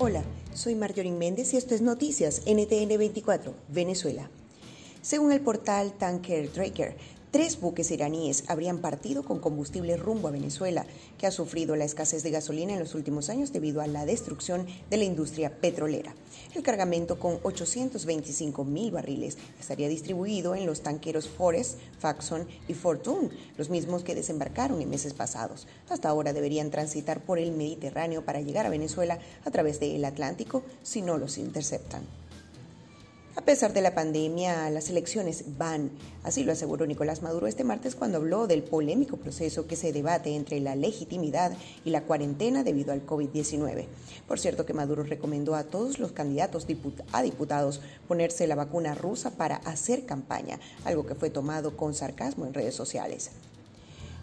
Hola, soy Marjorie Méndez y esto es Noticias NTN 24, Venezuela. Según el portal Tanker Tracker, Tres buques iraníes habrían partido con combustible rumbo a Venezuela, que ha sufrido la escasez de gasolina en los últimos años debido a la destrucción de la industria petrolera. El cargamento con 825 mil barriles estaría distribuido en los tanqueros Forest, Faxon y Fortune, los mismos que desembarcaron en meses pasados. Hasta ahora deberían transitar por el Mediterráneo para llegar a Venezuela a través del Atlántico si no los interceptan. A pesar de la pandemia, las elecciones van, así lo aseguró Nicolás Maduro este martes cuando habló del polémico proceso que se debate entre la legitimidad y la cuarentena debido al COVID-19. Por cierto que Maduro recomendó a todos los candidatos a diputados ponerse la vacuna rusa para hacer campaña, algo que fue tomado con sarcasmo en redes sociales.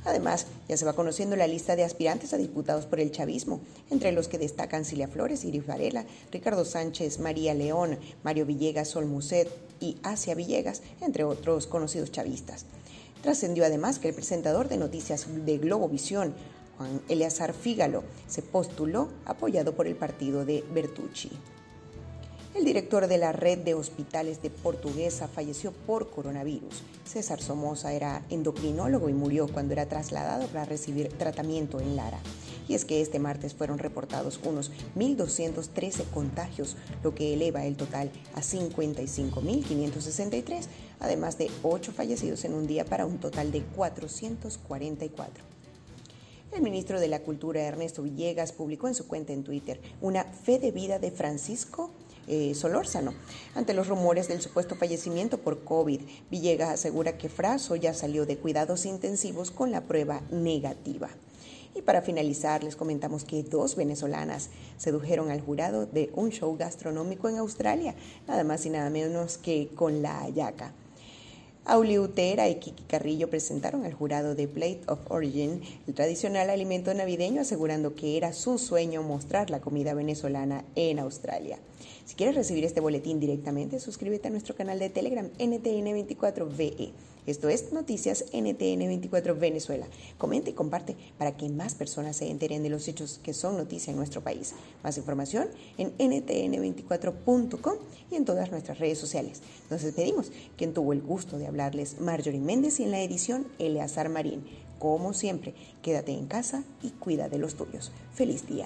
Además, ya se va conociendo la lista de aspirantes a diputados por el chavismo, entre los que destacan Cilia Flores, Iris Varela, Ricardo Sánchez, María León, Mario Villegas, Sol Muset y Asia Villegas, entre otros conocidos chavistas. Trascendió además que el presentador de noticias de Globovisión, Juan Eleazar Fígalo, se postuló apoyado por el partido de Bertucci. El director de la red de hospitales de Portuguesa falleció por coronavirus. César Somoza era endocrinólogo y murió cuando era trasladado para recibir tratamiento en Lara. Y es que este martes fueron reportados unos 1.213 contagios, lo que eleva el total a 55.563, además de 8 fallecidos en un día para un total de 444. El ministro de la Cultura, Ernesto Villegas, publicó en su cuenta en Twitter una fe de vida de Francisco eh, Solórzano. Ante los rumores del supuesto fallecimiento por COVID, Villegas asegura que Fraso ya salió de cuidados intensivos con la prueba negativa. Y para finalizar, les comentamos que dos venezolanas sedujeron al jurado de un show gastronómico en Australia, nada más y nada menos que con la ayaca. Auli Utera y Kiki Carrillo presentaron al jurado de Plate of Origin el tradicional alimento navideño, asegurando que era su sueño mostrar la comida venezolana en Australia. Si quieres recibir este boletín directamente, suscríbete a nuestro canal de Telegram NTN24VE. Esto es Noticias NTN24 Venezuela. Comenta y comparte para que más personas se enteren de los hechos que son noticia en nuestro país. Más información en ntn24.com y en todas nuestras redes sociales. Nos despedimos. Quien tuvo el gusto de Marjorie Méndez y en la edición, Eleazar Marín. Como siempre, quédate en casa y cuida de los tuyos. Feliz día.